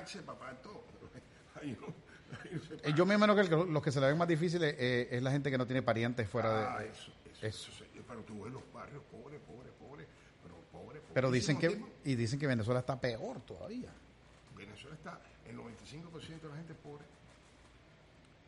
taxes, para pagar todo. Ahí no, ahí no se Eh, Yo me imagino que el- los que se le ven más difíciles eh, es la gente que no tiene parientes fuera Ah, de... eso, eso, eso. sí. Pero tú ves los barrios pobres, pobres, pobres, pero pobres, Pero dicen que y dicen que Venezuela está peor todavía. Venezuela está, el 95% de la gente es pobre.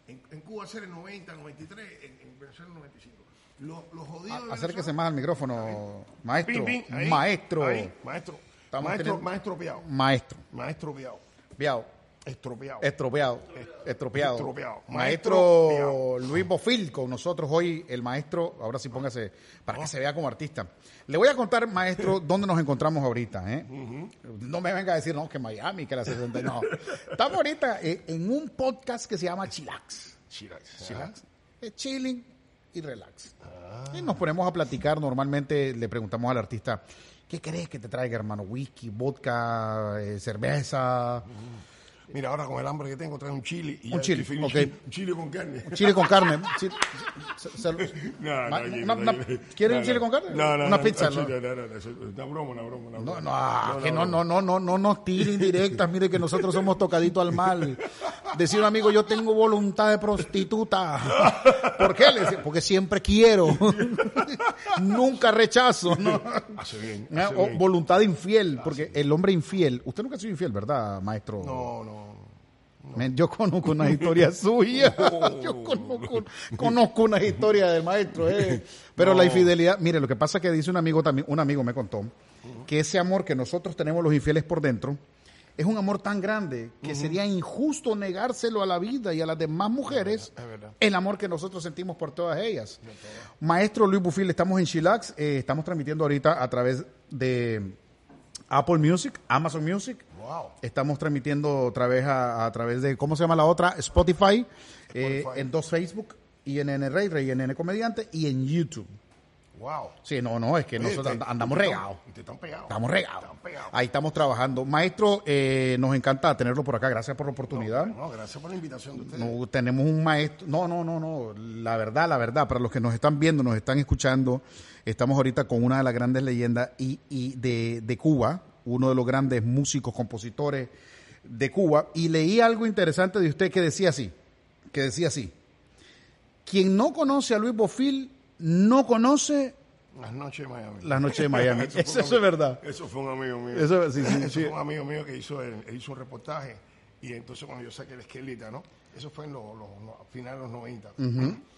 En, en Cuba ser el 90, 93, en, en Venezuela el 95. Los, los jodidos de Acérquese más al micrófono, maestro. Pin, pin, ahí, maestro. ahí, maestro. Estamos maestro, teniendo- maestro piado. Maestro. Maestro piado. Viao. Estropeado. Estropeado. Estropeado. Estropeado. Maestro Maestro Luis Bofil con nosotros hoy, el maestro, ahora sí póngase, para que se vea como artista. Le voy a contar, maestro, dónde nos encontramos ahorita. ¿eh? No me venga a decir, no, que Miami, que la 60. No. Estamos ahorita eh, en un podcast que se llama Chilax. Chilax. Chilax. Es chilling y relax. Y nos ponemos a platicar. Normalmente le preguntamos al artista, ¿qué crees que te traiga, hermano? Whisky, vodka, eh, cerveza. Mira, ahora con el hambre que tengo, trae un chile. Y Un ya chile, feliz. ok. Chile- chile con carne. Chile con carne. Chi- se- se- No, ma- no, una- no, una- no, ¿Quiere no, un chile no. con carne? No, no, Una no, pizza. no, ¿no? no, no, no, una broma, una broma, una No, broma. no, ah, que no, no, no, no, no nos tiren directas. Mire que nosotros somos tocaditos al mal. Decir un amigo, yo tengo voluntad de prostituta. ¿Por qué? Porque siempre quiero. Nunca rechazo. ¿no? Hace bien, Ah, hace o bien. voluntad infiel, porque el hombre infiel. Usted nunca ha sido infiel, ¿verdad, maestro? No, no. Yo conozco una historia suya. Yo conozco, conozco una historia del maestro. eh. Pero la infidelidad, mire, lo que pasa es que dice un amigo también, un amigo me contó, que ese amor que nosotros tenemos los infieles por dentro es un amor tan grande que sería injusto negárselo a la vida y a las demás mujeres Es verdad. el amor que nosotros sentimos por todas ellas. Maestro Luis Bufil, estamos en Chilax, eh, estamos transmitiendo ahorita a través de Apple Music, Amazon Music. Wow. Estamos transmitiendo otra vez a, a través de, ¿cómo se llama la otra? Spotify, eh, en dos Facebook, y en NN Rey, Rey NN Comediante, y en YouTube. Wow. Sí, no, no, es que Oye, nosotros te- andamos regados. Te están pegados. Estamos regados. Ahí estamos trabajando. Maestro, eh, nos encanta tenerlo por acá. Gracias por la oportunidad. No, gracias por la invitación de ustedes. No, tenemos un maestro. No, no, no, no. La verdad, la verdad, para los que nos están viendo, nos están escuchando, estamos ahorita con una de las grandes leyendas y, y de, de Cuba, uno de los grandes músicos, compositores de Cuba. Y leí algo interesante de usted que decía así, que decía así. Quien no conoce a Luis Bofil, no conoce Las noches de Miami. las noches de Miami. Eso, es verdad. Eso fue un amigo mío. Eso, sí, sí, Eso sí. fue un amigo mío que hizo, el- hizo un reportaje y entonces cuando yo saqué la esquelita, ¿no? Eso fue en los, los- los- a finales de los 90.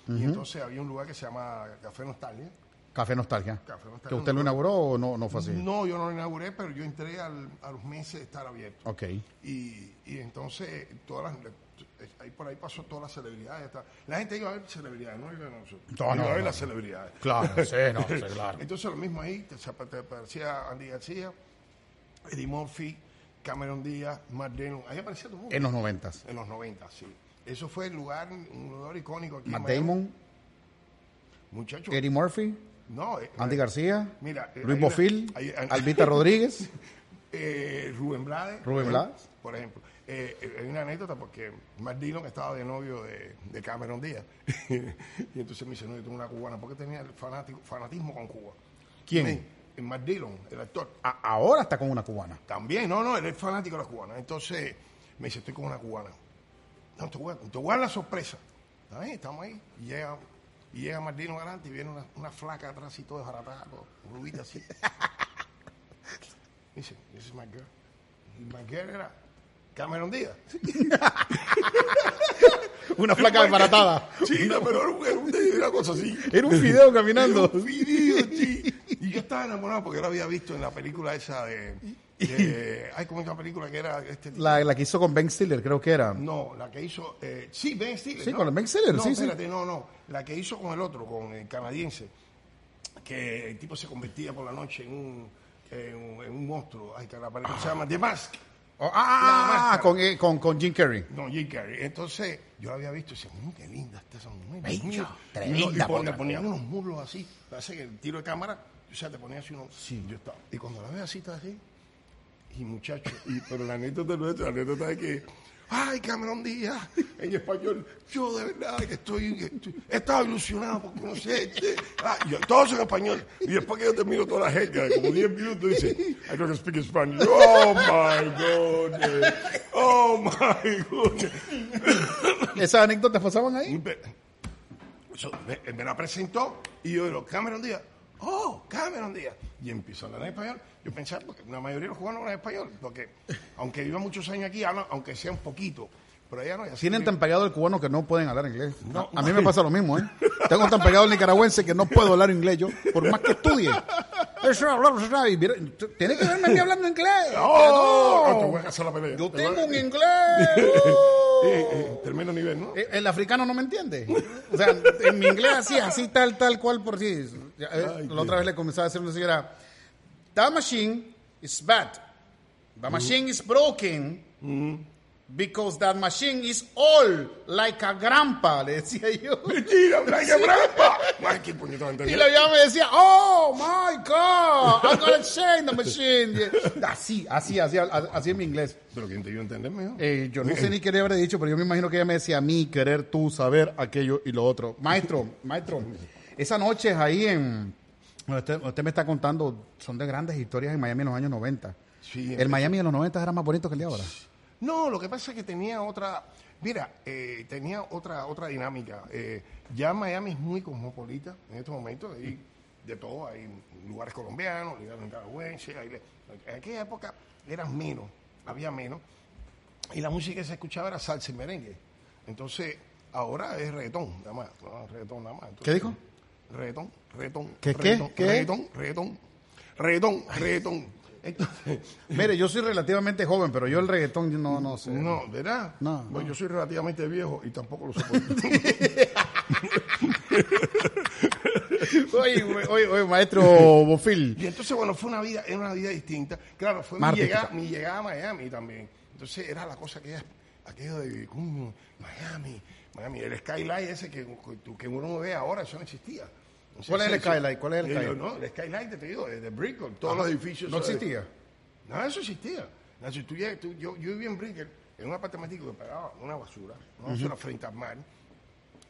Y entonces había un lugar que se llama Café Nostalgia. Café Nostalgia. Café Nostalgia. ¿Que usted lo inauguró o no, no fue así? No, yo no lo inauguré, pero yo entré al- a los meses de estar abierto. Ok. Y, y entonces todas las, ahí por ahí pasó todas las celebridades. La gente iba a ver celebridades, no iba a nosotros. No, iba a ver no. las celebridades. Claro, sí, no, sí, claro. Entonces lo mismo ahí, te, te aparecía Andy García, Eddie Murphy, Cameron Díaz, Matt Damon, ahí aparecía todo el mundo. En los noventas. En los 90, sí. Eso fue el lugar, un lugar icónico aquí Matt. Damon, Muchachos. Eddie Murphy, No, eh, Andy eh, García, Mira, eh, Luis Bofil, Albita Rodríguez. eh, Rubén Blades. Rubén por Blades. ejemplo, Por ejemplo. Eh, eh, hay una anécdota porque Matt Dillon estaba de novio de, de Cameron Díaz. y entonces me dice, no, yo tengo una cubana. porque tenía el fanático, fanatismo con Cuba? ¿Quién? Eh, Matt Dillon, el actor. Ahora está con una cubana. También, no, no, él es fanático de las cubanas. Entonces me dice, estoy con una cubana. No, te voy a, te voy a dar la sorpresa. Está bien, estamos ahí. Y llega, y llega Martino adelante y viene una, una flaca atrás y todo desbaratada, rubita así. dice, this is my girl. Y my girl era Cameron Díaz. Una flaca desbaratada. Sí, no, pero era, un- era un- era una cosa así. Era un fideo caminando. Era un video, sí. Y yo estaba enamorado porque yo lo había visto en la película esa de... de ay, ¿cómo es la película que era este? La, la que hizo con Ben Stiller, creo que era. No, la que hizo. Eh, sí, Ben Stiller. Sí, ¿no? con el Ben Stiller, no, sí, sí. espérate, no, no. La que hizo con el otro, con el canadiense. Que el tipo se convertía por la noche en un. en, un- en un monstruo, ay, que la película se llama The Mask. Oh, ah, con, eh, con, con Jim Carrey. No, Jim Carrey. Entonces, yo la había visto y decía, mmm, qué linda está esa mujer. Mío". tremenda Y, le ponían unos muslos así. Parece que el tiro de cámara, o sea, te ponía así uno. Sí. Yo estaba, y cuando la veo así, está así. Y muchacho, y, pero la anécdota nuestra, la anécdota es que, ay, Cameron Díaz, en español, yo de verdad que estoy, he estado ilusionado por conocerte. Ah, yo, todos en español. Y después que yo termino toda la jerga, como 10 minutos, dice, I don't speak Spanish. Oh my goodness. Oh my goodness. ¿Esas anécdotas pasaban ahí? Me, so, me- me la presentó y yo Cameron Díaz, oh, Cameron Díaz. Y empezó a hablar en español. Yo pensaba, porque la mayoría de los cubanos hablan español, porque aunque vivan muchos años aquí, hablan, aunque sea un poquito, pero allá no. Tienen que- tan pegado el cubano que no pueden hablar inglés. a, a mí me pasa lo mismo, ¿eh? Tengo tan pegado el nicaragüense que no puedo hablar inglés yo, por más que estudie. Eso, Tiene que verme a mí hablando inglés. No. No, te voy a hacer la pelea. Yo tengo un inglés. Eh, termino nivel, ¿no? Eh, El africano no me entiende. O sea, en mi inglés así, así tal, tal cual por sí. Ya, eh, Ay, la otra vez le comenzaba a decir a una señora, that machine is bad. Mm. The machine is broken because that machine is old, like a grandpa, le decía yo. Mentira, blanca trampa. Ay, qué puñetón Y la vieja me decía, oh my God, I'm gonna change the machine. Así, así, así, así en mi inglés. Pero quién te iba a entender mejor. Eh, yo no sé ni qué le habré dicho, pero yo me imagino que ella me decía a mí querer tú saber aquello y lo otro. Maestro, maestro, esas noches ahí en... Usted, usted me está contando, son de grandes historias en Miami en los años 90. Sí, el Miami de los 90 era más bonito que el de ahora. No, lo que pasa es que tenía otra, mira, eh, tenía otra otra dinámica. Eh, ya Miami es muy cosmopolita en estos momentos, hay de todo, hay lugares colombianos, lugares nicaragüenses, en aquella época eran menos, había menos, y la música que se escuchaba era salsa y merengue. Entonces, ahora es reggaetón, nada más, no, reggaetón nada más. Entonces, ¿Qué dijo? Reggaetón, reggaetón, ¿Qué, reggaetón, ¿Qué? reggaetón, reggaetón, reggaetón. Entonces, Mire, yo soy relativamente joven, pero yo el reggaetón no, no sé. no, ¿verdad? No, Bueno, yo soy relativamente viejo y tampoco lo soporto. Oye, oye, oye, maestro Bofil. y entonces, bueno, fue una vida, era una vida distinta. Claro, fue mi llegada, mi llegada a Miami también. Entonces era la cosa que aquello de Miami, Miami, el skyline ese que, que uno ve ahora, eso no existía. ¿Cuál es el skyline? ¿Cuál es el skyline? No, el skyline, te digo, de, de Brickell, todos los edificios. ¿No existía? Nada de eso existía. Si tú tú- yo, yo vivía en Brickell, en un apartamentico que pagaba una basura, una basura frente al mar.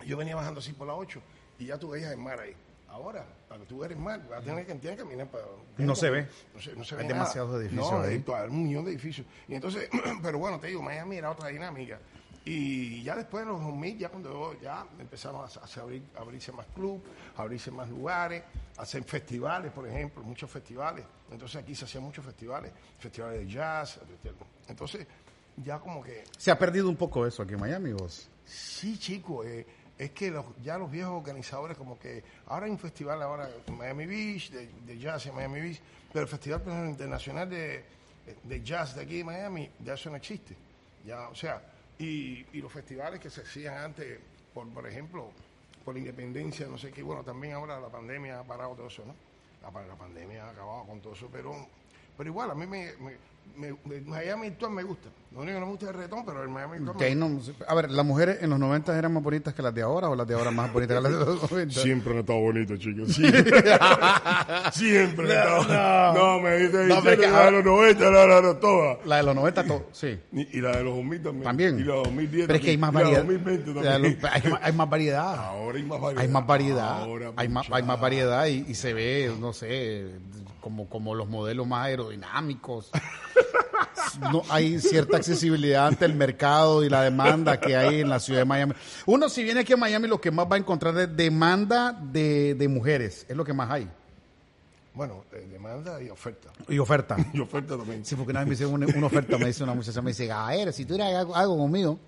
Yo venía bajando así por la 8 y ya tú veías el mar ahí. Ahora, para que tú veas el mar, vas a tener que, tienes que caminar para... No se ve. No se, no se Hay ve demasiados nada. edificios no, ahí. hay un millón de edificios. Y entonces, pero bueno, te digo, Miami era otra dinámica. Y ya después de los 2000, ya cuando ya empezaron a, a abrir- a abrirse más clubes, a abrirse más lugares, a hacer festivales, por ejemplo, muchos festivales. Entonces aquí se hacían muchos festivales, festivales de jazz. Entonces, ya como que Se ha perdido un poco eso aquí en Miami, vos. Sí, chico, eh, es que los, ya los viejos organizadores como que ahora hay un festival ahora en Miami Beach, de, de jazz en Miami Beach, pero el Festival Internacional de, de Jazz de aquí de Miami ya eso no existe. Ya, o sea, y, y los festivales que se hacían antes, por, por ejemplo, por la independencia, no sé qué, bueno, también ahora la pandemia ha parado todo eso, ¿no? La, la pandemia ha acabado con todo eso, pero, pero igual, a mí me, me- me- Miami actual me gusta. Lo único que no me gusta es el reggaetón, pero el Miami actual no- a ver, ¿las mujeres en los 90 eran más bonitas que las de ahora o las de ahora más bonitas que las de los 90? Siempre han estado bonitos, chicos. Siempre, Siempre han estado. No, me dice No, que la de los 90, la, la, la, todas. La de los 90, to- sí. Y, y la de los 2000 también. También. Y la de 2010 Pero es que hay más variedad. Y la de 2020 Ya, también. lo- hay, más- hay más variedad. Ahora hay más variedad. Hay más variedad. Ahora, hay, más, hay más variedad y, y se ve, no sé, como, como los modelos más aerodinámicos. No, hay cierta accesibilidad ante el mercado y la demanda que hay en la ciudad de Miami. Uno, si viene aquí a Miami, lo que más va a encontrar es demanda de, de mujeres. Es lo que más hay. Bueno, eh, demanda y oferta. Y oferta. Y oferta también. Sí, porque una vez me hicieron una, una oferta, me dice una muchacha, me dice, ver, si tú eres algo, algo conmigo,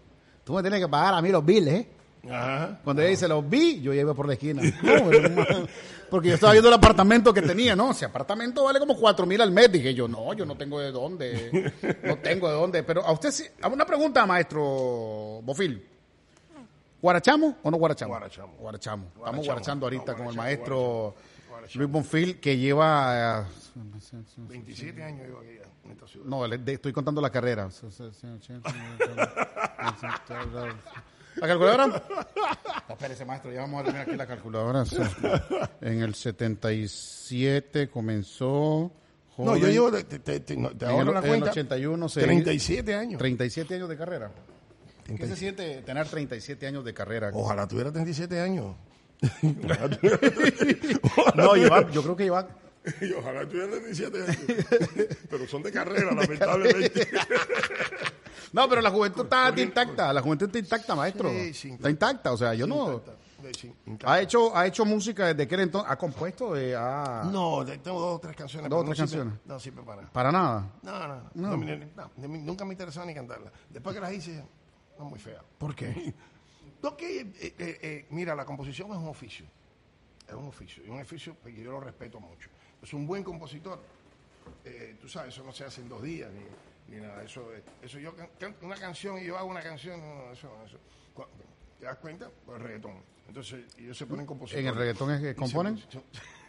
tú me tienes que pagar a mí los billes, ¿eh? Ajá. Cuando ella dice los vi, yo ya iba por la esquina. No, porque yo estaba viendo el apartamento que tenía, ¿no? Ese apartamento vale como cuatro mil al mes. Dije yo, no, yo no tengo de dónde. No tengo de dónde. Pero a usted sí. Una pregunta, maestro Bofil. ¿Guarachamos o no? Guarachamos. Guarachamos. Estamos guarachando ahorita No, con el maestro Luis Bonfil, que lleva... eh, 27 años yo aquí ya, en esta ciudad. no, le- de- estoy contando la carrera. ¿La calculadora? No, espérese, maestro, ya vamos a terminar aquí la calculadora. En el 77 comenzó... No, yo joven. llevo, te, te, te, En ahorro el, la en el cuenta, 81 se 37 años. 37 años de carrera. ¿Qué se siente tener 37 años de carrera? Ojalá tuviera 37 años. No, lleva- yo creo que lleva... Y ojalá tuviera 37 años. Pero son de carrera, lamentablemente. No, pero la juventud está intacta, la juventud está intacta, maestro. Sí, sí, está intacta, o sea, yo no... Sí, Ha hecho, ha hecho música desde aquel entonces, ha compuesto, eh, ha- No, tengo dos o tres canciones. Dos o tres no sirve- canciones. No sirve para nada. para nada. No, no, no. No, nunca me interesaba ni cantarla. Después que las hice, no muy fea. ¿Por qué? No, que, eh, eh, eh, mira, la composición es un oficio. Es un oficio. Y un oficio que yo lo respeto mucho. Es un buen compositor. eh, tú sabes, eso no se hace en dos días ni, ni nada. Eso, eh, eso yo can- canto una canción y yo hago una canción. No, eso, eso. ¿Te das cuenta? Pues reggaetón. Entonces, ellos se ponen compositores. ¿En el reggaetón es que se- componen?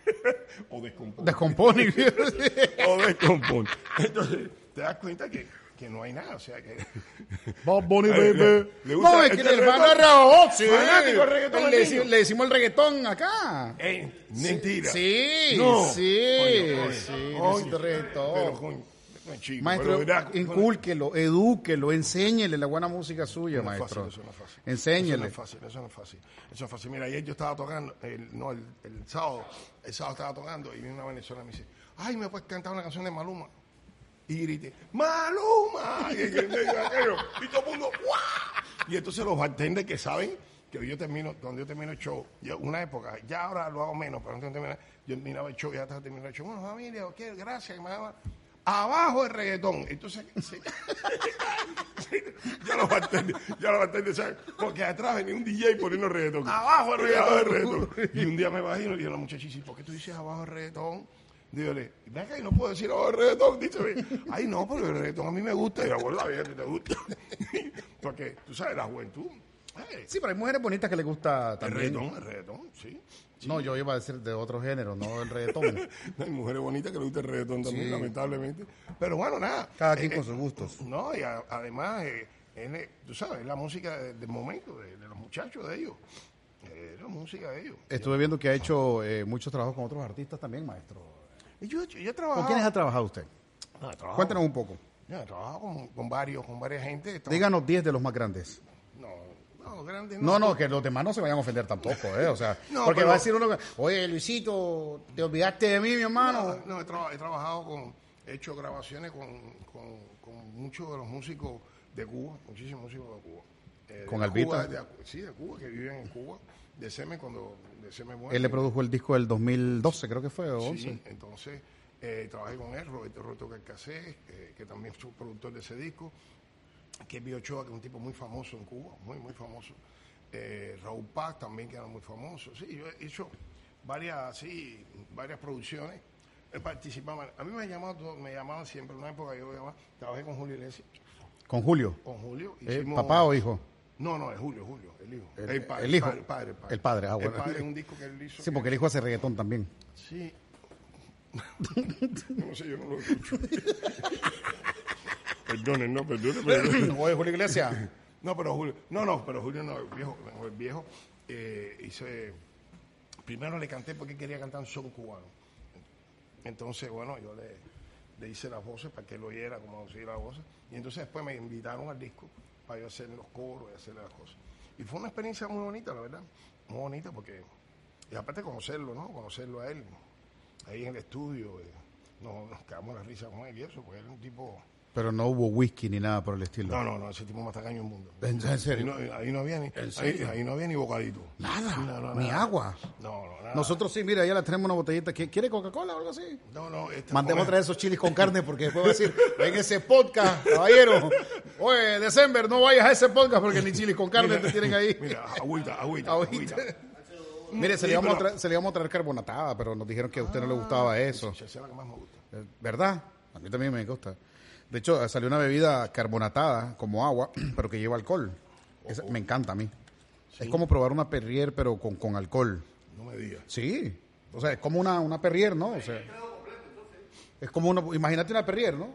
o descomponen. Descomponen. o descomponen. Entonces, te das cuenta que, que no hay nada. O sea, que. Bob Bunny, Le- baby. le gusta No, es este que el hermano. Raúl, sí. Fanático del reggaetón, Le, decimos el reggaetón acá. Eh, mentira. Sí, No. sí, Coño, sí, coño. necesito reggaetón. Pero, coño, no, chico, Maestro, verá, incúlquelo, edúquelo, enséñele la buena música suya, No es maestro. fácil, eso no es fácil. Eso no Enséñele. es fácil, eso no es fácil. Eso no es fácil. Mira, ayer yo estaba tocando, el, no, el, el sábado, el sábado estaba tocando y viene una venezolana y me dice, ay, ¿me puedes cantar una canción de Maluma? Y grité, ¡Maluma! Y, el y todo el mundo, ¡guau! Y entonces los bartenders que saben que yo termino, cuando yo termino el show, yo, una época, ya ahora lo hago menos, pero antes de terminar, yo terminaba el show y ya estaba terminando el show. Bueno, familia, ok, gracias, que me llama. Abajo el reggaetón. Entonces, sí. ya los bartenders, ya los bartenders saben, porque atrás venía un DJ poniendo reggaetón. Abajo el reggaetón. Y un día me imagino y yo la muchacha ¿por qué tú dices abajo el reggaetón? Dígale, ven acá y no puedo decir abajo el reggaetón. Dice, ay no, pero el reggaetón a mí me gusta. Y la abuela bien te gusta. porque tú sabes, la juventud. eh, Sí, pero hay mujeres bonitas que les gusta el también. reggaetón, el reggaetón, sí. No, yo iba a decir de otro género, no el reggaetón. Hay mujeres bonitas que le gusta el reggaetón también, lamentablemente. Pero bueno, nada. Cada quien Eh, con eh, sus gustos. No, y a- además, eh, es, eh, tú sabes, es la música de- del momento, de, de los muchachos, de ellos. Eh, Es la música de ellos. Estuve viendo que ha hecho eh, muchos trabajos con otros artistas también, maestro. Y yo, yo he trabajado. ¿Con quiénes ha trabajado usted? No, trabajado- Cuéntenos un poco. No, he trabajado con, con varios, con varias gente. Díganos 10 de los más grandes. No, no, grandes No, no, que los demás no se vayan a ofender tampoco, ¿eh? O sea, No, porque pero- va a decir uno, que, oye, Luisito, te olvidaste de mí, mi hermano. No, no, he, traba- he trabajado con, he hecho grabaciones con, con, con muchos de los músicos de Cuba, muchísimos músicos de Cuba. Eh, ¿Con Cuba, Albita? de- sí, de Cuba, que viven en Cuba, de Seme cuando, de Seme bueno. Él le produjo el disco del 2012, creo que fue, o 11. Sí, entonces eh, trabajé con él, Roberto Roberto Carcasés, eh, que también es productor de ese disco, que es Biochoa, que es un tipo muy famoso en Cuba, muy, muy famoso. Eh, Raúl Paz también, que era muy famoso. Sí, yo he hecho varias, sí, varias producciones. He participado, a mí me llamaban, me llamaban siempre, en una época yo llamaba, trabajé con Julio Iglesias, Con Julio. con Julio. Eh, ¿Papá o hijo? No, no, es Julio, Julio, el hijo. El- El, padre, el hijo. El padre, el padre. El padre, ah, bueno. El padre es un disco que él hizo. Sí, que- porque el hijo hace reggaetón también. Sí. no sé, yo no lo escucho. Perdonen, no, perdonen, perdonen. Oye, Julio Iglesias. No, pero Julio, no, no, pero Julio no, el viejo, no, el viejo eh, hice, primero le canté porque quería cantar un son cubano. Entonces, bueno, yo le, le hice las voces para que él oyera como decía las voces. Y entonces después me invitaron al disco para yo hacer los coros y hacerle las cosas. Y fue una experiencia muy bonita, la verdad. Muy bonita porque, y aparte conocerlo, ¿no? Conocerlo a él, ahí en el estudio. eh, nos, nos quedamos la risa con él y eso, porque es un tipo... Pero no hubo whisky ni nada por el estilo. No, no, no, ese tipo más tacaño del mundo. ¿En en Ahí serio? no, ahí no había ni, ahí, no había ni bocadito. Nada, No, no, ni nada. agua. No, no, nada. Nosotros sí, mira, ya le tenemos una botellita. ¿Qui- ¿Quiere Coca-Cola o algo así? No, no. esta Mandemos a fue- traer esos chilis con carne porque después va a decir, en ese podcast, caballero, oye, December, no vayas a ese podcast porque ni chilis con carne te tienen ahí. Mira, agüita, agüita, Agüita. agüita. Mire, se, Sí, le íbamos a pero- traer, se le íbamos a traer carbonatada, pero nos dijeron que a usted no le gustaba eso. Esa es la que más me gusta. Eh, ¿Verdad? A mí también me gusta. De hecho, salió una bebida carbonatada, como agua, pero que lleva alcohol. Esa- me encanta a mí. Es como probar una Perrier, pero con, con alcohol. No me digas. Sí. O sea, es como una, una perrier, ¿no? O sea, es como una, imagínate una perrier, ¿no?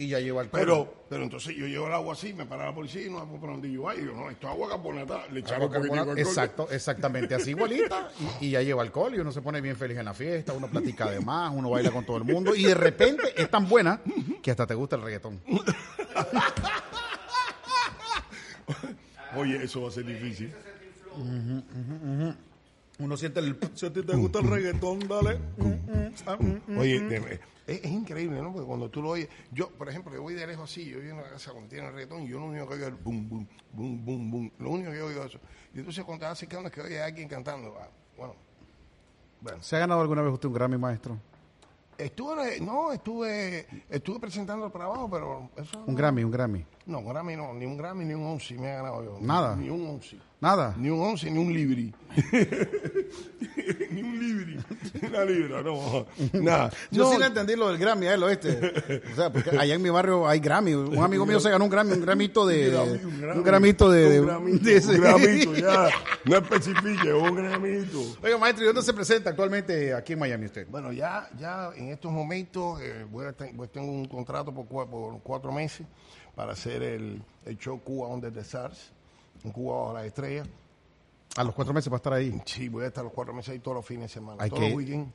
Y ya lleva alcohol. Pero, pero entonces yo llevo el agua así, me para la policía y no me por donde yo vaya. Yo, no, esto es agua carbonatada. Le de alcohol. Exacto, exactamente, así igualita. Y, y ya lleva alcohol y uno se pone bien feliz en la fiesta, uno platica de más, uno baila con todo el mundo y de repente es tan buena que hasta te gusta el reggaetón. Oye, eso va a ser difícil. Uno siente el... Si a ti te gusta el reggaetón, dale. Oye, de- es, es increíble, ¿no? Porque cuando tú lo oyes, yo, por ejemplo, yo voy de lejos así, yo voy en una casa cuando tiene reggaetón y yo lo único que oigo es el boom, boom, boom, boom, boom. Lo único que oigo es eso. Y entonces cuando te vas acercando es que oye a alguien cantando. ah, bueno, bueno. ¿Se ha ganado alguna vez usted un Grammy, maestro? Estuve, no, estuve, estuve presentando el trabajo, pero eso... Un Grammy, un Grammy. No, un Grammy no, ni un Grammy ni un Once me ha ganado yo. Nada. Ni un Once. Nada. Ni un once, ni un libri. ni un libri. Una libra, no. Nada. Yo No, sí le entendí lo del Grammy, a él, oeste. O sea, porque allá en mi barrio hay Grammy. Un amigo mío se ganó un Grammy, un gramito de... un Un gramito de... Un gramito, de- un gramito, ya. No especifique, un gramito. Oiga, maestro, ¿y dónde se presenta actualmente aquí en Miami usted? Bueno, ya, ya en estos momentos eh, voy a ten- voy- tengo un contrato por, cua- por cuatro meses para hacer el, el show Cuba Under the Stars, en Cuba bajo las estrellas. A los cuatro meses va a estar ahí. Sí, voy a estar los cuatro meses ahí todos los fines de semana, Hay todos que- los weekends,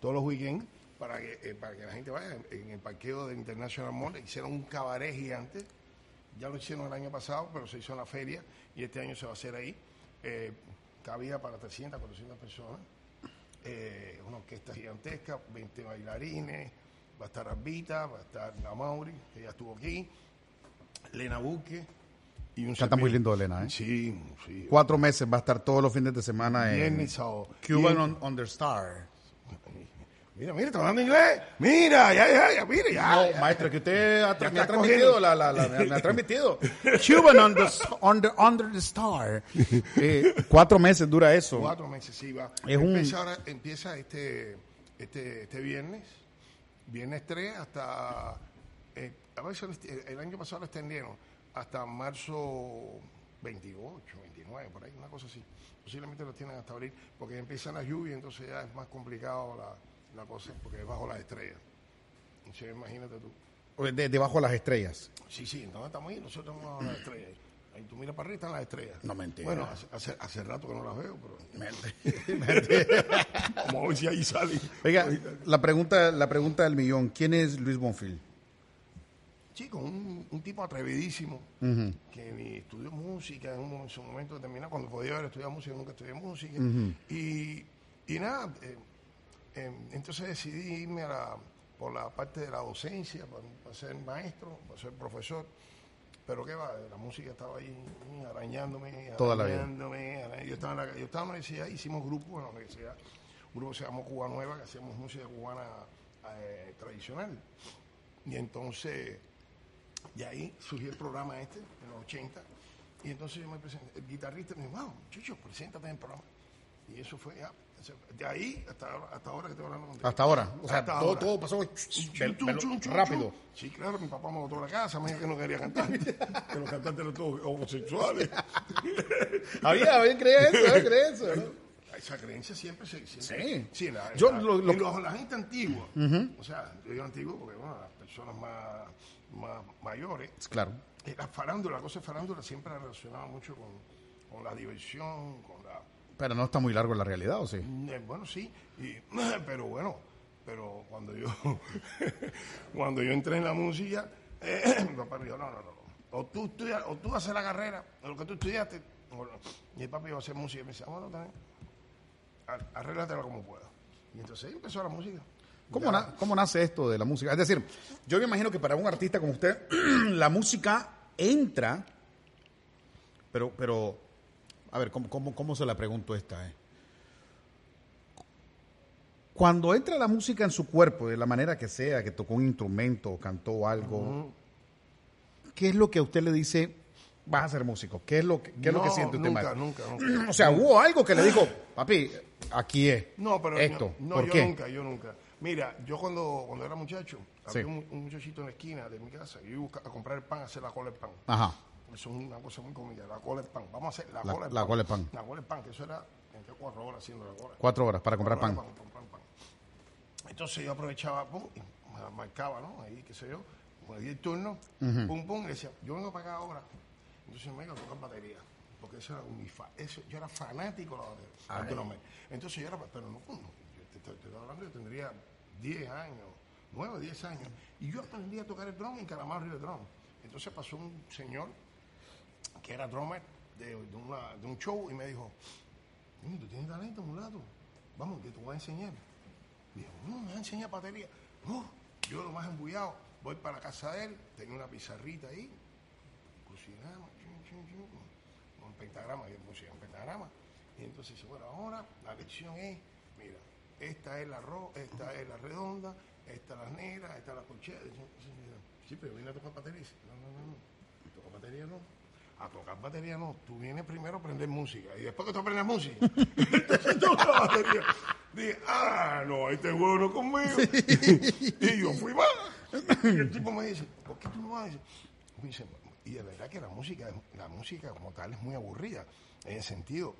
todos los weekends, para que, eh, para que la gente vaya. En el parqueo de International Mall hicieron un cabaret gigante, ya lo hicieron el año pasado, pero se hizo en la feria y este año se va a hacer ahí. Eh, cabía para 300, 400 personas, eh, una orquesta gigantesca, 20 bailarines, va a estar Arbita, va a estar la Mauri, que ya estuvo aquí, Lena Buque. Y un Canta muy lindo Elena, ¿eh? Sí, sí. Cuatro meses va a estar todos los fines de semana en. Cuban on, on the Star. Mira, mira, está hablando inglés. Mira, ya, ya, ya, mira, ya. No, maestro, que usted ha- me ha transmitido, la, la, la- me, ha- transmitido. Cuban on the, on the- under the Star. Eh, cuatro meses dura eso. Cuatro meses, sí, va. Es un- empieza, ahora, empieza este, este, este viernes, viernes 3 hasta, eh, a veces el, el año pasado lo extendieron hasta marzo 28, 29, por ahí, una cosa así. Posiblemente lo tienen hasta abril, porque empiezan las lluvias, entonces ya es más complicado la, la cosa, porque es bajo las estrellas. Entonces, imagínate tú. De- debajo de las estrellas. Sí, sí, entonces estamos ahí, nosotros estamos bajo las estrellas. Ahí tú miras para arriba, están las estrellas. No, mentira. Bueno, hace, hace, hace rato que no las veo, pero... Vamos a ver si ahí sale. Oiga, la pregunta, la pregunta del millón, ¿quién es Luis Bonfil? Chico, un, un tipo atrevidísimo que ni estudió música en, un, en su momento determinado, cuando podía haber estudiado música, nunca estudié música. y, y nada, eh, eh, entonces decidí irme a la, por la parte de la docencia, para, para ser maestro, para ser profesor. Pero qué va, la música estaba ahí arañándome, Toda la vida. arañándome, Yo estaba, en la, yo estaba en la universidad, hicimos grupos en la universidad, un grupo que se llamó Cuba Nueva, que hacíamos música cubana eh, tradicional. Y entonces, de ahí surgió el programa este, en los 80. Y entonces yo me presenté, el guitarrista me dijo, wow, Chucho, preséntate en el programa. Y eso fue ya. De ahí hasta, ahora- hasta ahora que estoy hablando contigo. Hasta ahora. O sea, todo, ahora. todo pasó Chum, chum, chum, rápido. Sí, claro, mi papá me botó la casa, me dijo que no quería cantar. que los cantantes eran todos homosexuales. Había, había eso, había. ¿no? Esa creencia siempre se... siempre- Sí. la, Yo la- lo- lo- en los- la gente antigua, o sea, yo digo antiguo porque, bueno, las personas más, más mayores, Claro. eh, la farándula, la cosa de farándula siempre la relacionaba mucho con, con la diversión, con la... Pero no está muy largo en la realidad, ¿o sí? Eh, Bueno, sí, y- pero bueno, pero cuando yo cuando yo entré en la música, eh, mi papá me dijo, no, no, no. O tú, estudias, o tú haces la carrera, o lo que tú estudiaste, o y el papi iba a hacer música y me decía, bueno, también, ar- arréglatela como puedas. Y entonces ahí empezó la música. ¿Cómo, Ya. na- ¿Cómo nace esto de la música? Es decir, yo me imagino que para un artista como usted, la música entra, pero, pero a ver, ¿cómo, cómo, cómo se la pregunto esta? eh? Cuando entra la música en su cuerpo, de la manera que sea, que tocó un instrumento, cantó algo, ¿qué es lo que a usted le dice, vas a ser músico? ¿Qué es lo que, qué es lo que siente usted, nunca, nunca, nunca. O sea, hubo algo que le dijo, papi, aquí es. No, pero esto. no, ¿Por yo qué? nunca, yo nunca. Mira, yo cuando, cuando era muchacho, Sí. había un, un muchachito en la esquina de mi casa, yo iba a comprar el pan, a hacer la cola del pan. Ajá. Eso es una cosa muy cómica, la cola del pan. Vamos a hacer la, La- cola del la pan. cola del pan. La cola del pan, que eso era entre cuatro horas haciendo la hora. Cuatro horas para comprar pan. Entonces yo aprovechaba, pum, y me marcaba, ¿no? Ahí, qué sé yo, me di el turno, pum, pum, y decía, yo vengo para acá ahora. Entonces me iba a tocar batería, porque eso era fa eso, yo era fanático de la batería. Entonces yo era, pero no, pum, hablando, yo tendría 10 años, 9, 10 años, y yo aprendí a tocar el drum en Calamar Río Drum. Entonces pasó un señor que era drummer de, de de un show y me dijo, "Oye, tú tienes talento, mulato. Vamos, que te voy a enseñar. Dijo, no, me va a enseñar batería. No, yo lo más embullado, voy para la casa de él, tenía una pizarrita ahí, cocinamos, con pentagrama, yo puse un pentagrama. Y entonces bueno, ahora la lección es, esta es la ro, esta es la redonda, esta es la negra, esta es la corchea. Y yo, sí, pero viene a tocar batería. No, no, no, no. Tocar batería no. A tocar batería no. Tú vienes primero a aprender música. Y después que tú aprendes música, entonces toca batería. Dije, ah, no, este huevo no conmigo. y yo fui más. Y el tipo me dice, ¿por qué tú no vas? Me dice, y de verdad que la música, la música como tal es muy aburrida. En el sentido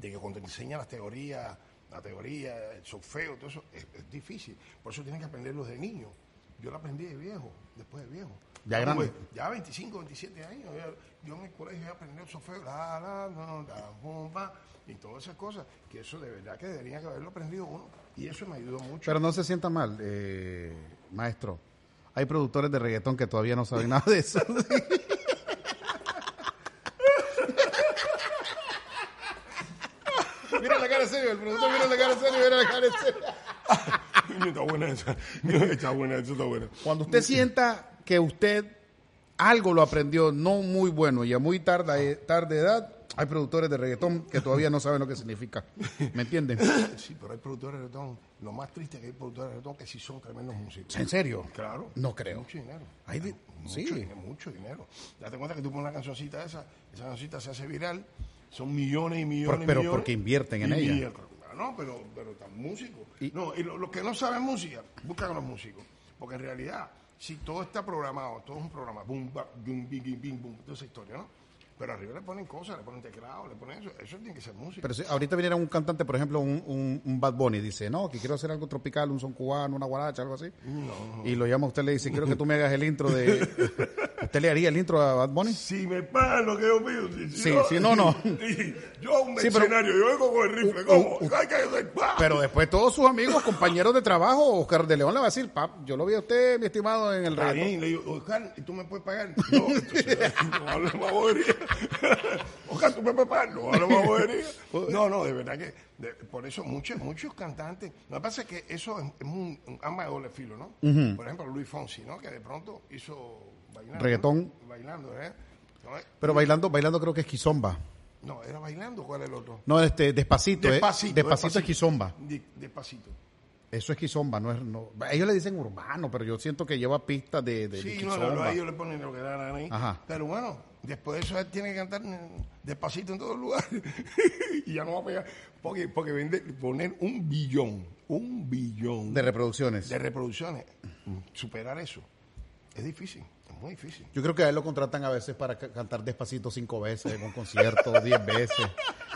de que cuando te enseñan las teorías, la teoría, el solfeo, todo eso, es, es difícil. Por eso tienes que aprenderlo de niño. Yo lo aprendí de viejo, después de viejo. Ya grande. Ya 25, 27 años. Yo, en el colegio ya aprendí el solfeo, la, la, la, la, pa, y todas esas cosas, que eso de verdad que debería que haberlo aprendido uno. Y eso me ayudó mucho. Pero no se sienta mal, eh, maestro. Hay productores de reggaetón que todavía no saben nada de eso. mira la cara serio, el productor mira la cara serio, mira la cara serio. está buena esa. Está buena, eso está buena. Cuando usted sienta que usted algo lo aprendió no muy bueno y a muy tarde, tarde edad, hay productores de reggaetón que todavía no saben lo que significa. ¿Me entienden? Sí, pero hay productores de reggaetón. Lo más triste es que hay productores de reggaetón que sí son tremendos músicos. ¿En serio? Claro. No creo. Mucho dinero. Hay mucho, sí. dinero, mucho dinero. Date cuenta que tú pones una cancioncita esa, esa cancioncita se hace viral, son millones y millones pero y millones. porque invierten en ella. No, pero, pero tan músicos. Y- no, y lo- los que no saben música, buscan a los músicos. Porque en realidad, si todo está programado, todo es un programa, boom, ba, boom, bing, bing, bing, boom, toda esa historia, ¿no? Pero arriba le ponen cosas, le ponen teclado, le ponen eso. Eso tiene que ser música. Pero si ahorita viniera un cantante, por ejemplo, un, un, un Bad Bunny, dice, no, que quiero hacer algo tropical, un son cubano, una guaracha, algo así. Y lo llama a usted, le dice, quiero que tú me hagas el intro de... ¿Usted le haría el intro a Bad Bunny? Si me pagan lo que yo pido. Si, Sí, yo- sí, no, no. si yo un Sí, yo vengo con el rifle, Uh, uh, uh. Pa. Pero después todos sus amigos, compañeros de trabajo, Oscar de León le va a decir, pap, yo lo vi a usted, mi estimado, en el bien, le digo, Oscar, ¿y tú me puedes pagar? No, entonces, no bobería. Oscar, ¿tú me? No. No, no, de verdad que, de- por eso muchos muchos cantantes, lo que pasa es que eso es, es un, un arma de doble filo, ¿no? Por ejemplo, Luis Fonsi, ¿no? Que de pronto hizo bailando. Reggaetón. ¿no? Bailando, ¿eh? No, eh, Pero bailando, bailando creo que es Kizomba. No, era bailando, ¿cuál es el otro? No, este, despacito, Despacito. ¿eh? Despacito es Kizomba. Despacito. Eso es Kizomba, no es... No, ellos le dicen urbano, pero yo siento que lleva pistas de, de, de Sí, no, Kizomba. no, no, ellos le ponen lo que da la gana ahí. Ajá. Pero bueno, después de eso él tiene que cantar despacito en todos lugares. y ya no va a pegar. Porque, porque vende, poner un billón, un billón de reproducciones. de reproducciones, superar eso, es difícil, es muy difícil. Yo creo que a él lo contratan a veces para ca- cantar despacito cinco veces en un concierto, diez veces.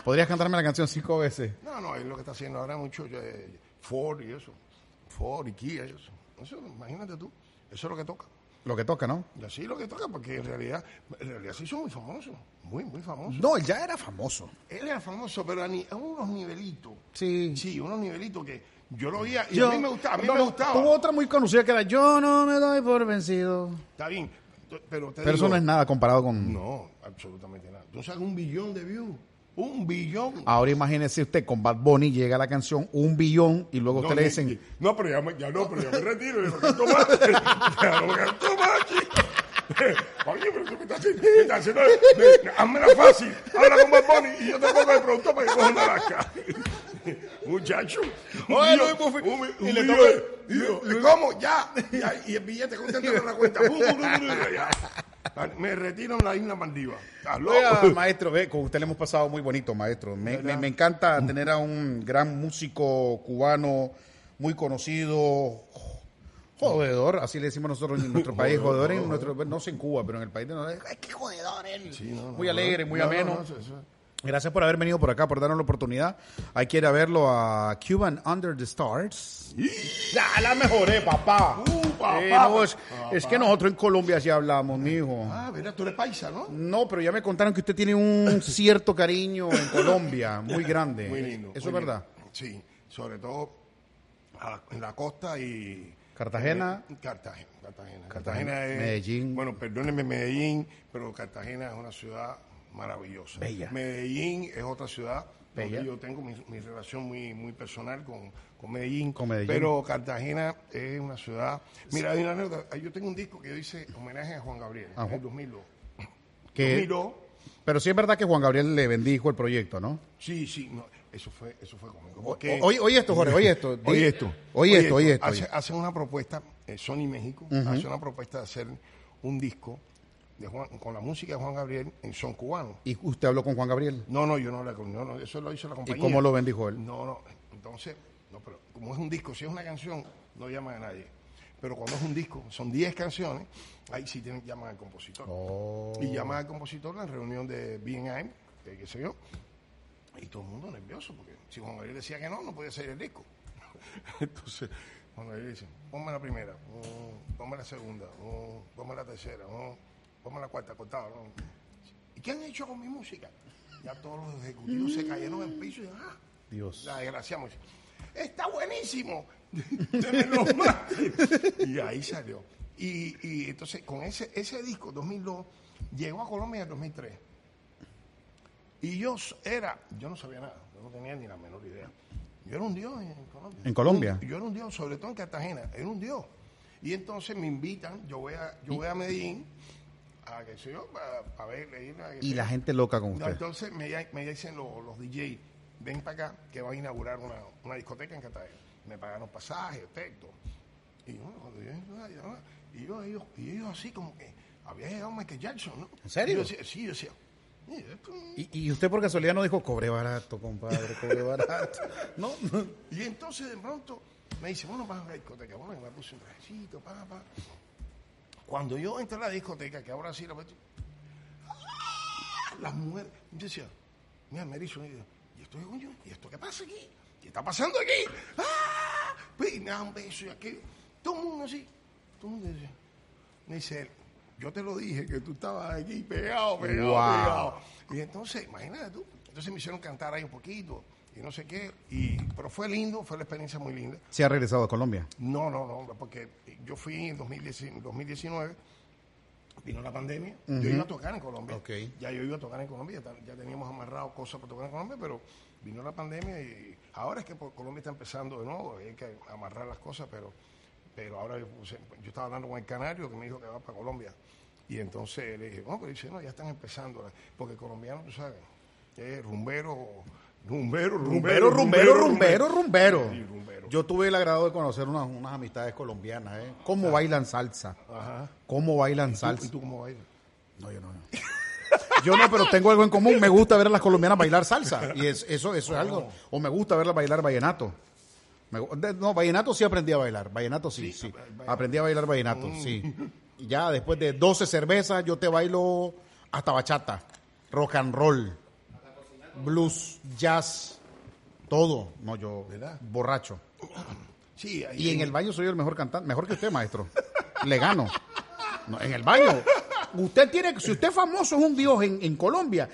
¿Podrías cantarme la canción cinco veces? No, no, es lo que está haciendo ahora mucho eh, Ford y eso. Ford y Kia y eso. Eso, imagínate tú, eso es lo que toca. Lo que toca, ¿no? Es lo que toca, porque en realidad, en realidad sí son muy famosos, muy, muy famosos. No, él ya era famoso. Él era famoso, pero a, ni- a unos nivelitos. Sí. Sí, unos nivelitos que yo lo veía y Yo- a mí me gustaba. A mí no, me gustaba. Tuvo otra muy conocida que era Yo no me doy por vencido. Está bien, pero te Pero eso no es nada comparado con... No, absolutamente nada. Tú sabes un billón de views. Un billón. Ahora imagínese usted, con Bad Bunny llega la canción un billón y luego no, usted le dicen... ni- no, pero ya, me- ya no, pero ya me retiro, ya no canto más. ya no me canto más aquí. Oye, pero tú me estás haciendo, me estás haciendo me- hazmela fácil, habla con Bad Bunny y yo te pongo de pronto para que coja una lasca. Muchacho, Oye, Luis Buffy, y un le toca- ¿Cómo? Ya, y el billete contento en la cuenta. Me retiro en la isla Mandiva. ¿Estás loco? Oiga, maestro, ve, con usted le hemos pasado muy bonito, maestro. Me, me- me encanta tener a un gran músico cubano, muy conocido, jodedor, así le decimos nosotros en nuestro país, jodedor en nuestro, no sé en Cuba, pero en el país de nosotros, ay, qué jodedor él. muy alegre, muy No, no, ameno. no, eso- eso- Gracias por haber venido por acá, por darnos la oportunidad. Hay que ir a verlo a Cuban Under the Stars. Ya, la mejoré, papá. Uh, papá. Eh, no, es, es que nosotros en Colombia sí hablamos, mijo. Ah, mira, tú eres paisa, ¿no? No, pero ya me contaron que usted tiene un cierto cariño en Colombia, muy grande. Muy lindo. ¿Eso muy es verdad? lindo. Sí, sobre todo la- en la costa y... Cartagena. Eh, Cartagena. Cartagena. Cartagena, es... Medellín. Bueno, perdónenme Medellín, pero Cartagena es una ciudad maravillosa. Bella. Medellín es otra ciudad donde yo tengo mi, mi relación muy, muy personal con, con Medellín. Con Medellín. Pero Cartagena es una ciudad... Mira, hay una anécdota. Yo tengo un disco que yo hice homenaje a Juan Gabriel Ah, en el Juan- 2002. Que, 2002 pero sí es verdad que Juan Gabriel le bendijo el proyecto, ¿no? Sí, sí, no, eso fue, eso fue cómico. O- porque- Oye, oye esto, Jorge, oye esto. Oye esto. Oye esto, oye esto. Hace, oye. Hacen una propuesta, eh, Sony México, hace una propuesta de hacer un disco de Juan- con la música de Juan Gabriel en son cubano. ¿Y usted habló con Juan Gabriel? No, no, yo no hablé con no, no, eso lo hizo la ¿Y compañía. cómo lo bendijo él? No, no, entonces, no, pero como es un disco, si es una canción, no llaman a nadie. Pero cuando es un disco, son 10 canciones, ahí sí tienen llaman al compositor. Oh. Y llaman al compositor en la reunión de BNI, que qué sé yo, y todo el mundo nervioso, porque si Juan Gabriel decía que no, no podía salir el disco. Entonces, Juan Gabriel dice, ponme la primera, mm, ponme la segunda, mm, ponme la tercera, mm, ponme la cuarta, cortado. ¿no? ¿Y qué han hecho con mi música? Ya todos los ejecutivos se cayeron en el piso y ah, Dios. la desgraciamos. Está buenísimo. Más. y ahí salió. Y, y entonces con ese, ese disco, 2002, llegó a Colombia en el 2003. Y yo era, yo no sabía nada, yo no tenía ni la menor idea. Yo era un dios en Colombia. ¿En Colombia? Un- yo era un dios, sobre todo en Cartagena, era un dios. Y entonces me invitan, yo voy a, yo voy a Medellín, a que yo, ver, a- Y la gente loca con no, usted. entonces me, me dicen los, los DJ, ven para acá que van a inaugurar una, una discoteca en Cartagena. Me pagaron pasajes, texto. Y bueno, cuando yo, y yo, ellos, y ellos así como que había llegado Michael Jackson, ¿no? ¿En serio? Y yo decía, sí, yo decía. ¿Y, y usted por casualidad no dijo, cobre barato, compadre, cobre barato? No. Y entonces de pronto me dice, bueno, vamos a la discoteca. Bueno, me puse un trajecito, pa, pa. Cuando yo entré a la discoteca, que ahora sí la meto, ¡ah! las mujeres, yo decía, mira, me hizo, y yo, ¿y esto coño? ¿Y esto qué pasa aquí? ¿Qué está pasando aquí? ¡Ah! Pues, Y me da un beso y aquello. Todo el mundo así. Todo el mundo decía, me dice yo te lo dije, que tú estabas aquí pegado, pegado, Wow. pegado. Y entonces, imagínate tú, entonces me hicieron cantar ahí un poquito y no sé qué, y, pero fue lindo, fue la experiencia muy linda. Se ha regresado a Colombia. No, no, no, porque yo fui en 2010 2019, vino la pandemia, yo iba a tocar en Colombia, ya yo iba a tocar en Colombia, ya, ya teníamos amarrado cosas para tocar en Colombia, pero vino la pandemia y ahora es que por- Colombia está empezando de nuevo, hay que amarrar las cosas, pero, pero ahora yo, yo estaba hablando con el canario que me dijo que va para Colombia, y entonces le dije, no, pero dice, no, ya están empezando, porque el colombiano, tú sabes, es rumbero, rumbero, Rumbero, rumbero, rumbero, rumbero. Yo tuve el agrado de conocer unas, unas amistades colombianas, ¿eh? ¿Cómo bailan salsa? Ajá. ¿Cómo bailan ¿Y salsa? tú cómo bailas? No, yo no. Yo no, pero tengo algo en común. Me gusta ver a las colombianas bailar salsa. Y es, eso, eso es algo. O me gusta verlas bailar vallenato. Me no, vallenato sí aprendí a bailar. Vallenato sí, sí. Aprendí a bailar vallenato, sí. Y ya después de 12 cervezas, yo te bailo hasta bachata, rock and roll, blues, jazz, todo. No, yo, ¿Verdad? borracho. Sí, ahí Y en el baño soy el mejor cantante, mejor que usted, maestro. Le gano. No, en el baño. Usted tiene, si usted es famoso es un dios en, en Colombia,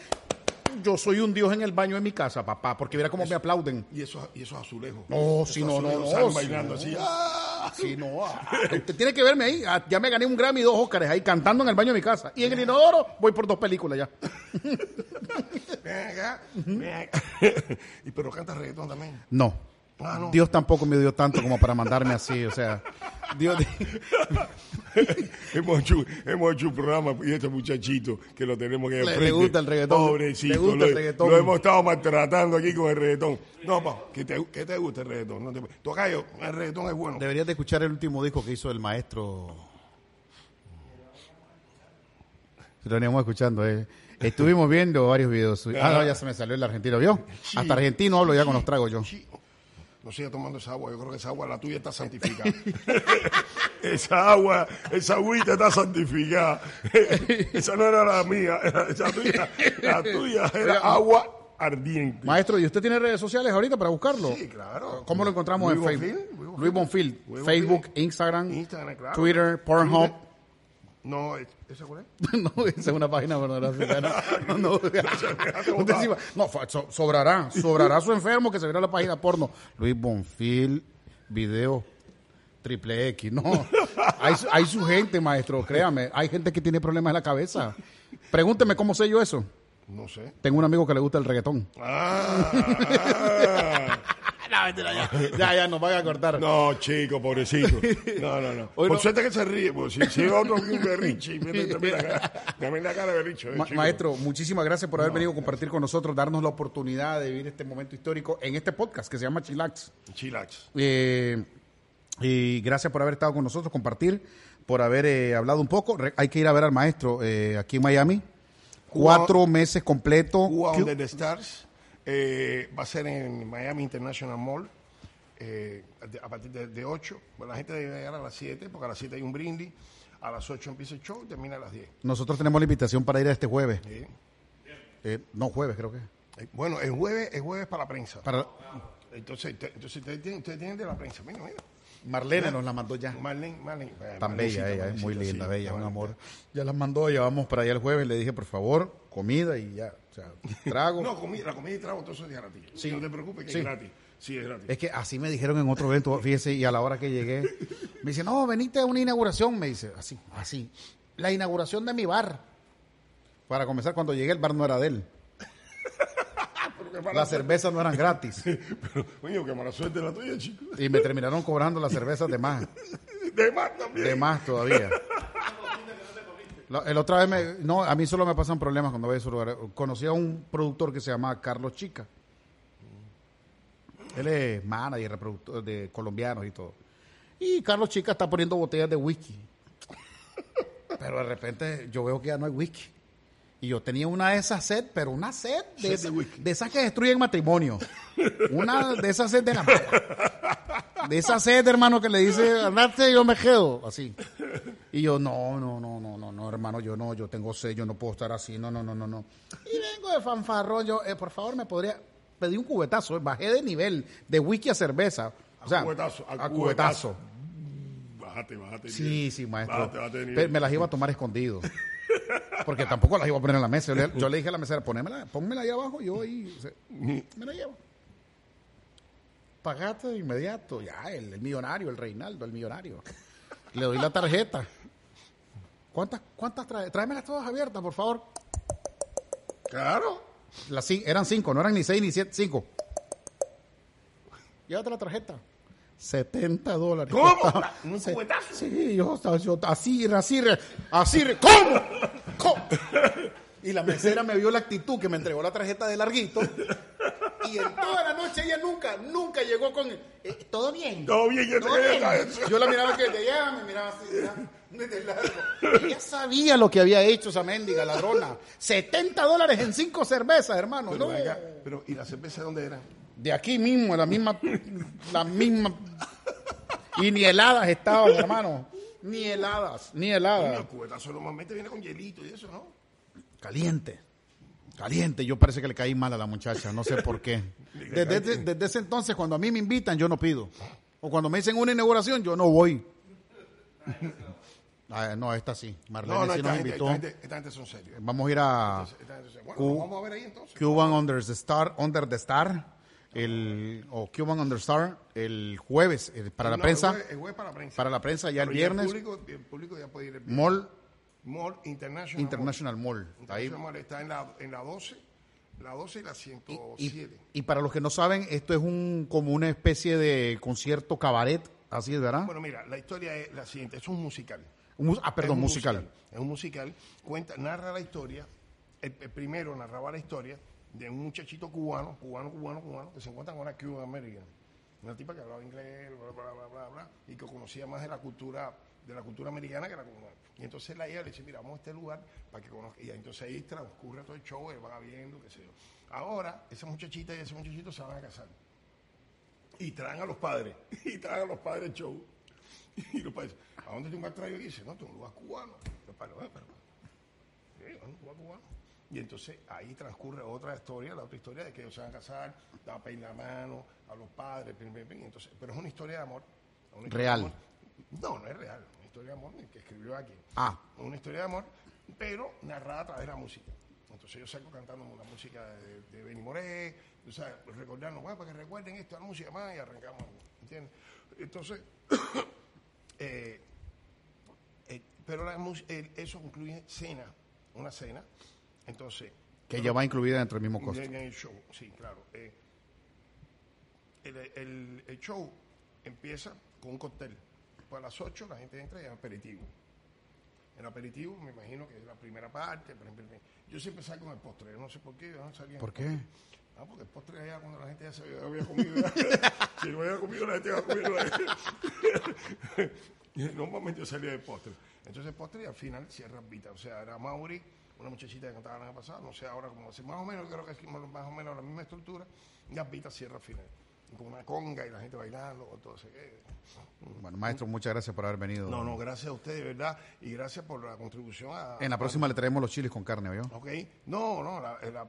yo soy un dios en el baño de mi casa, papá, porque mira cómo me aplauden. Y esos, y esos azulejos. No, si no, no, no, bailando así. ¡ah! Sí, no. ah, Usted tiene que verme ahí. Ah, Ya me gané un Grammy y dos Óscares ahí cantando en el baño de mi casa. Y en el inodoro voy por dos películas ya. Ven acá, ven acá. y pero canta reggaetón también. No. Ah. Dios tampoco me dio tanto como para mandarme así, o sea, Dios hemos, hecho, hemos hecho un programa y este muchachito que lo tenemos que Le- le gusta el reggaetón. Pobrecito. Le gusta lo, el reggaetón. lo hemos estado maltratando aquí con el reggaetón. No, pa, que te, que te gusta el reggaetón. No te, tocayo, el reggaetón es bueno. Deberías de escuchar el último disco que hizo el maestro. Lo veníamos escuchando. eh. Estuvimos viendo varios videos. Ah, no, ya se me salió el argentino, ¿vio? Hasta argentino hablo ya con los tragos yo. No siga tomando esa agua, yo creo que esa agua, la tuya está santificada. esa agua, esa agüita está santificada. esa no era la mía, era esa tuya, la tuya era agua ardiente. Maestro, ¿y usted tiene redes sociales ahorita para buscarlo? Sí, claro. ¿Cómo lo encontramos en Facebook? Luis Bonfil. Luis Facebook. Instagram, Instagram, claro. Twitter, Pornhub. No, ¿esa cuál es? no, esa es una página pornográfica. No, no, no, so- sobrará, sobrará su enfermo que se verá la página porno. Luis Bonfil, video triple X. No, hay, su- hay su gente, maestro, créame. Hay gente que tiene problemas en la cabeza. Pregúnteme cómo sé yo eso. No sé. Tengo un amigo que le gusta el reggaetón. Ah, Ya, ya, nos van a cortar. no, chico, pobrecito. No, no, no. Hoy Por no- suerte que se ríe, porque si, si es otro que un berrinche, mira, mira, la cara- mira la cara de berrinche. eh, Ma- chico. maestro, muchísimas gracias por haber venido a compartir con nosotros, darnos la oportunidad de vivir este momento histórico en este podcast que se llama Chilax. Chilax. Eh, y gracias por haber estado con nosotros, compartir, por haber eh, hablado un poco. Re- hay que ir a ver al maestro eh, aquí en Miami. Cuatro meses completos. Cuba ¿Qué- Under the Stars eh, va a ser en Miami International Mall eh, a partir de, de 8. Bueno, la gente debe llegar a las 7 porque a las 7 hay un brindis. A las 8 empieza el show y termina a las 10. Nosotros tenemos la invitación para ir a este jueves. ¿sí? Eh, no, jueves creo que. Eh, Bueno, el jueves es jueves para la prensa. Para Entonces, entonces ustedes, tienen, ustedes tienen de la prensa. Mira, mira. Marlene nos la mandó ya. Marlene, Marlene. Tan bella ella, es muy linda, sí, bella, un amor. Ya las mandó, ya vamos para allá el jueves. Le dije, por favor, comida y ya. O sea, trago. No, comida, la comida y trago, todo eso es gratis. Sí. No te preocupes, que Sí. es gratis. Sí, es gratis. Es que así me dijeron en otro evento, fíjese, y a la hora que llegué, me dice, no, venite a una inauguración, me dice, así, así. La inauguración de mi bar. Para comenzar, cuando llegué, el bar no era de él. Las cervezas no eran gratis. Pero, coño, qué mala suerte la tuya, chico. Y me terminaron cobrando las cervezas de más. De más también. De más todavía. La, el otra vez me, no, a mí solo me pasan problemas cuando voy a esos lugares. Conocí a un productor que se llama Carlos Chica. Él es manager, reproductor de colombianos y todo. Y Carlos Chica está poniendo botellas de whisky. Pero de repente yo veo que ya no hay whisky. Y yo tenía una de esas sed, pero una sed de, esas que destruyen matrimonio. Una de esas sed de la mala. De esa sed, hermano, que le dice, andate, yo me quedo. Así. Y yo, no, no, no, no, no, no, hermano, yo no, yo tengo sed, yo no puedo estar así, no, no, no, no, no. Y vengo de fanfarrón, yo, eh, por favor, me podría pedir un cubetazo, bajé de nivel, de whisky a cerveza. O sea, cubetazo, a a cubetazo. cubetazo. Bájate, bájate. Sí, sí, maestro. Bájate, bájate. Me las iba a tomar escondido. Porque tampoco las iba a poner en la mesa. Yo le, yo le dije a la mesera, ponémela, pónmela ahí abajo, yo ahí se- me la llevo. Pagate de inmediato. Ya, el, el millonario, el Reinaldo, el millonario. Le doy la tarjeta. ¿Cuántas, cuántas trae? Tráemelas todas abiertas, por favor. Claro. Las, eran cinco, no eran ni seis ni siete, cinco. Llévate la tarjeta. 70 dólares. ¿Cómo? ¿Un cubetazo? Sí, yo, yo así, así, así, ¿cómo? Y la mesera me vio la actitud que me entregó la tarjeta de larguito. Y en toda la noche ella nunca, nunca llegó con... eh, ¿Todo bien? Todo bien, ya te ¿Todo bien? Yo la miraba que de allá, me miraba así, miraba, de largo. Ella sabía lo que había hecho esa mendiga ladrona. 70 dólares en cinco cervezas, hermano. Pero, No. venga, pero, ¿y la cerveza dónde era? De aquí mismo, la misma, la misma. Y ni heladas estaban, hermano. Ni heladas, ni heladas. el cubetazo normalmente viene con hielito y eso, ¿no? Caliente. Caliente. Yo parece que le caí mal a la muchacha, no sé por qué. Desde, desde- desde ese entonces, cuando a mí me invitan, yo no pido. O cuando me dicen una inauguración, yo no voy. Ah, no, esta sí. Marlene No, no, sí esta nos gente, invitó. esta, gente, esta gente son serios. Vamos a ir a Esta gente. Bueno, vamos a ver ahí entonces. Cuban Under the Star, Under the Star, el, o Cuban Under Star, el jueves eh, para la No, prensa. El jueves, el jueves para la prensa. Para la prensa ya el Pero viernes. el, público, el público ya puede ir el. Mall Mall International. International Mall. Mall. Ahí. International Mall está en la, en la 12, la 12 y la 107. Y, y para los que no saben, esto es un como una especie de concierto cabaret, así es, ¿verdad? Bueno, mira, la historia es la siguiente. Es un musical. Un ah, Es perdón, un musical. Es un musical. Cuenta, narra la historia. El, el primero narraba la historia de un muchachito cubano, cubano, cubano, cubano, que se encuentra con una Cuban American. Una tipa que hablaba inglés, bla, bla, bla, bla, bla, y que conocía más de la cultura de la cultura americana que la cubana. Y entonces la ella le dice, mira, vamos a este lugar para que conozca. Y entonces ahí transcurre todo el show, él va viendo, qué sé yo. Ahora, esa muchachita y ese muchachito se van a casar. Y traen a los padres. Y traen a los padres el show. Y los padres, ¿a dónde tú me has traído? Y dice, no, tú un lugar cubano. Los padres, "Eh, pero, sí, un lugar cubano. Y entonces ahí transcurre otra historia, la otra historia de que ellos se van a casar, da pein la mano a los padres, pin, pin, pin. Entonces, pero es una historia de amor. historia Real. de amor. No, no es real, es una historia de amor que escribió aquí. Ah. Una historia de amor, pero narrada a través de la música. Entonces yo salgo cantando una música de, de Benny Moré, o sea, recordando, bueno, para que recuerden esto, la música más, y arrancamos, ¿entiendes? Entonces, eh, eh, pero la el- eso incluye cena, una cena. Entonces, Que ya va incluida dentro del mismo costo. en el show, sí, claro. Eh, el, el- el show empieza con un cóctel. Pues a las 8 la gente entra y hay aperitivo. El aperitivo, me imagino que es la primera parte. por ejemplo, Yo siempre salgo con el postre. yo No sé por qué. yo no salía ¿Por qué? Ah, porque el postre allá cuando la gente ya se había, había comido. si no había comido, la gente había comido. Y Normalmente yo salía de postre. Entonces el postre al final cierra Vita. O sea, era Mauri, una muchachita que cantaba el año pasado, no sé ahora cómo hace. Más o menos, creo que es más o menos la misma estructura. Vita cierra al final. Con una conga y la gente bailando, todo ese que- Bueno, maestro, muchas gracias por haber venido. No, no, gracias a usted, de verdad. Y gracias por la contribución a. En la próxima le traemos los chiles con carne, ¿vio? Ok. No, no, la, la- la-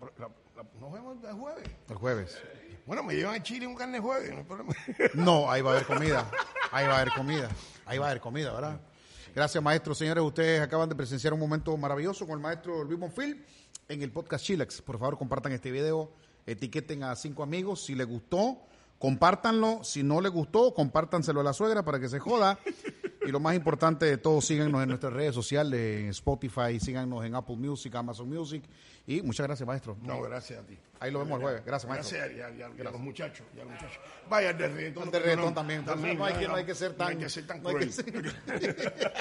la- nos vemos el jueves. El jueves. Bueno, me llevan a Chile un carne jueves, no hay problema. No, ahí va a haber comida. Ahí va a haber comida. Ahí va a haber comida, ¿verdad? Gracias, maestro. Señores, ustedes acaban de presenciar un momento maravilloso con el maestro Luis Bonfil en el podcast Chilex. Por favor, compartan este video, etiqueten a cinco amigos. Si les gustó, compártanlo. Si no les gustó, compártanselo a la suegra para que se joda. Y lo más importante de todo, síganos en nuestras redes sociales, en Spotify, síganos en Apple Music, Amazon Music. Y muchas gracias, maestro. No, gracias a ti. Ahí lo vemos el jueves. Gracias, maestro. Gracias y a, y a- y a los muchachos. Y a los muchachos. Vaya de reggaetón. De reggaetón no, también. No hay que- no hay que ser no hay tan- que ser tan no hay que cruel. ser-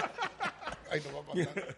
Ahí nos va a pasar.